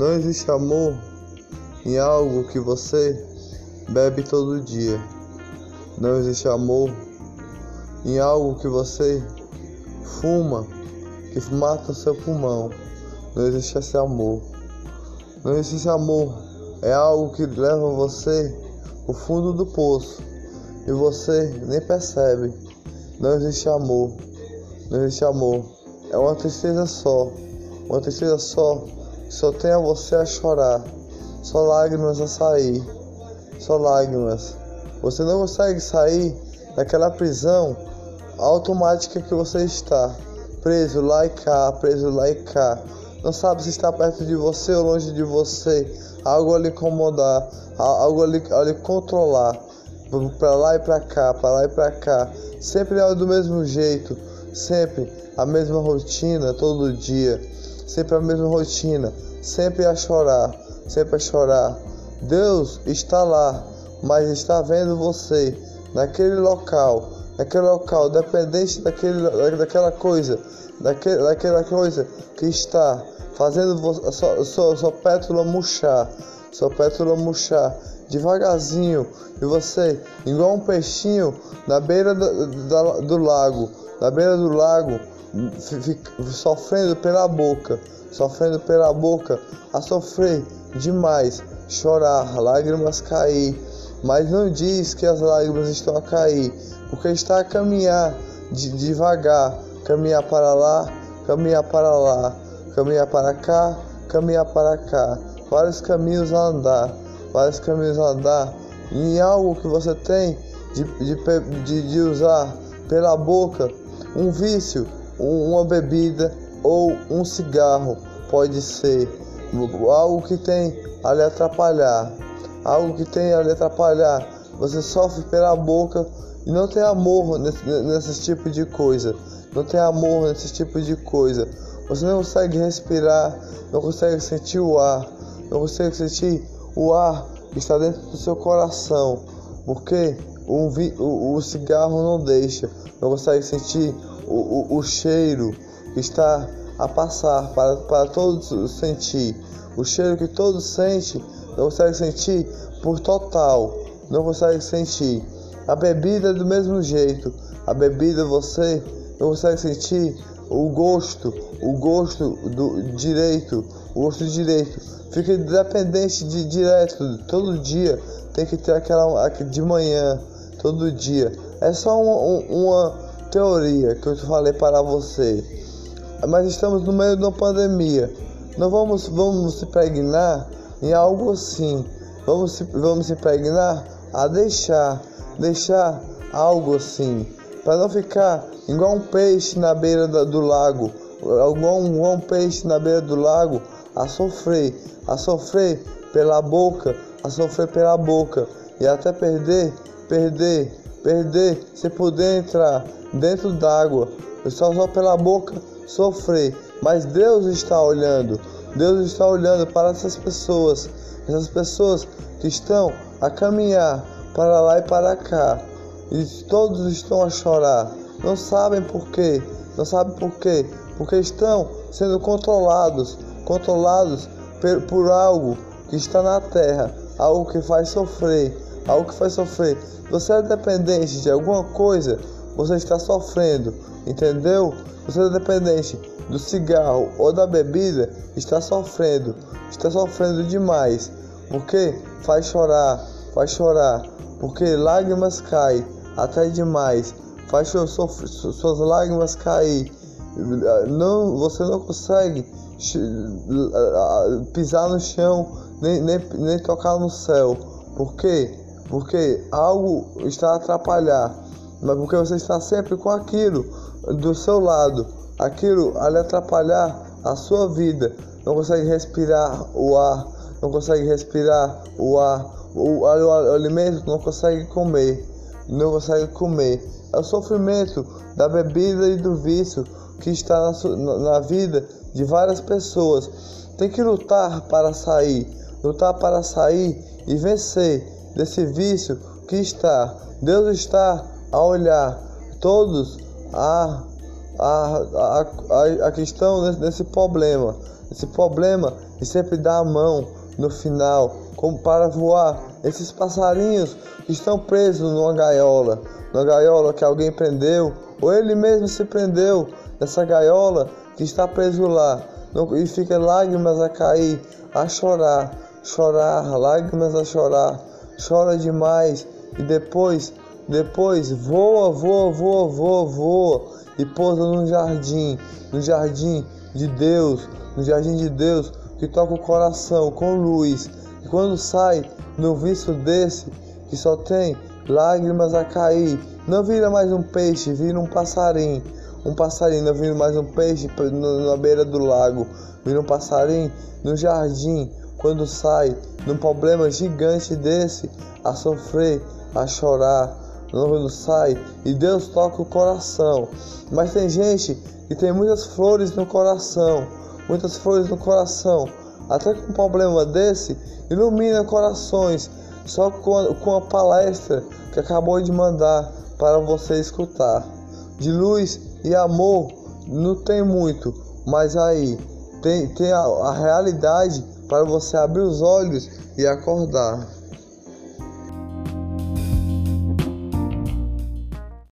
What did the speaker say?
Não existe amor em algo que você bebe todo dia. Não existe amor em algo que você fuma, que mata o seu pulmão. Não existe esse amor. Não existe amor. É algo que leva você ao fundo do poço e você nem percebe. Não existe amor. Não existe amor. É uma tristeza só. Uma tristeza só. Só tem a você a chorar. Só lágrimas a sair. Só lágrimas. Você não consegue sair daquela prisão automática que você está. Preso lá e cá, preso lá e cá. Não sabe se está perto de você ou longe de você. Algo a lhe incomodar, algo a lhe, a lhe controlar. Para lá e para cá, para lá e para cá. Sempre é do mesmo jeito. Sempre a mesma rotina todo dia. Sempre a mesma rotina. Sempre a chorar. Sempre a chorar. Deus está lá, mas está vendo você naquele local, naquele local, dependente daquele, daquela coisa, daquele, daquela coisa que está fazendo sua, sua, sua pétula murchar, sua pétula murchar devagarzinho e você, igual um peixinho na beira do, do, do lago, na beira do lago, sofrendo pela boca, sofrendo pela boca, a sofrer demais, chorar, lágrimas cair, mas não diz que as lágrimas estão a cair, porque está a caminhar de, devagar, caminhar para lá, caminhar para lá, caminhar para cá, caminhar para cá, vários caminhos a andar, vários caminhos a andar, em algo que você tem de, de, de usar pela boca, um vício, uma bebida ou um cigarro, pode ser algo que tem a lhe atrapalhar, algo que tem a lhe atrapalhar. Você sofre pela boca e não tem amor nesse, nesse tipo de coisa. Não tem amor nesse tipo de coisa. Você não consegue respirar, não consegue sentir o ar, não consegue sentir o ar que está dentro do seu coração, porque o, o, o cigarro não deixa, não consegue sentir o, o, o cheiro que está a passar para, para todos sentir. O cheiro que todos sentem, não consegue sentir por total, não consegue sentir. A bebida é do mesmo jeito, a bebida você não consegue sentir o gosto, o gosto do direito, o gosto direito. Fica dependente de direto, todo dia tem que ter aquela de manhã, todo dia. É só uma, uma teoria que eu falei para você. Mas estamos no meio de uma pandemia. Não vamos, vamos se pregnar em algo assim. Vamos se, vamos se pregnar a deixar, deixar algo assim. Para não ficar igual um peixe na beira do lago. Igual um, igual um peixe na beira do lago a sofrer, a sofrer pela boca, a sofrer pela boca e até perder, perder, perder, se poder entrar dentro d'água, só, só pela boca sofrer. Mas Deus está olhando, Deus está olhando para essas pessoas, essas pessoas que estão a caminhar para lá e para cá, e todos estão a chorar, não sabem por quê, não sabem por quê, porque estão sendo controlados, controlados por, por algo que está na terra, algo que faz sofrer, algo que faz sofrer. Você é dependente de alguma coisa, você está sofrendo, entendeu? Você é dependente do cigarro ou da bebida, está sofrendo, está sofrendo demais, porque faz chorar, faz chorar, porque lágrimas caem até demais, faz suas lágrimas cair. Não, você não consegue pisar no chão nem, nem, nem tocar no céu. Por quê? Porque algo está a atrapalhar mas porque você está sempre com aquilo do seu lado, aquilo a lhe atrapalhar a sua vida. Não consegue respirar o ar, não consegue respirar o ar, o, o alimento não consegue comer, não consegue comer. É o sofrimento da bebida e do vício que está na, na vida de várias pessoas. Tem que lutar para sair, lutar para sair e vencer desse vício que está. Deus está a olhar todos a, a, a, a, questão desse, desse problema. Esse problema e sempre dá a mão no final, como para voar. Esses passarinhos que estão presos numa gaiola, numa gaiola que alguém prendeu, ou ele mesmo se prendeu nessa gaiola que está preso lá, e fica lágrimas a cair, a chorar, chorar, lágrimas a chorar, chora demais e depois, depois voa, voa, voa, voa, voa e pousa no jardim, no jardim de Deus, no jardim de Deus que toca o coração com luz. E quando sai no visto desse que só tem lágrimas a cair, não vira mais um peixe, vira um passarinho. Um passarinho, não vira mais um peixe na beira do lago, vira um passarinho no jardim. Quando sai num problema gigante desse, a sofrer, a chorar, quando sai e Deus toca o coração. Mas tem gente que tem muitas flores no coração, muitas flores no coração. Até com um problema desse, ilumina corações só com a, com a palestra que acabou de mandar para você escutar. De luz e amor não tem muito, mas aí tem, tem a, a realidade para você abrir os olhos e acordar.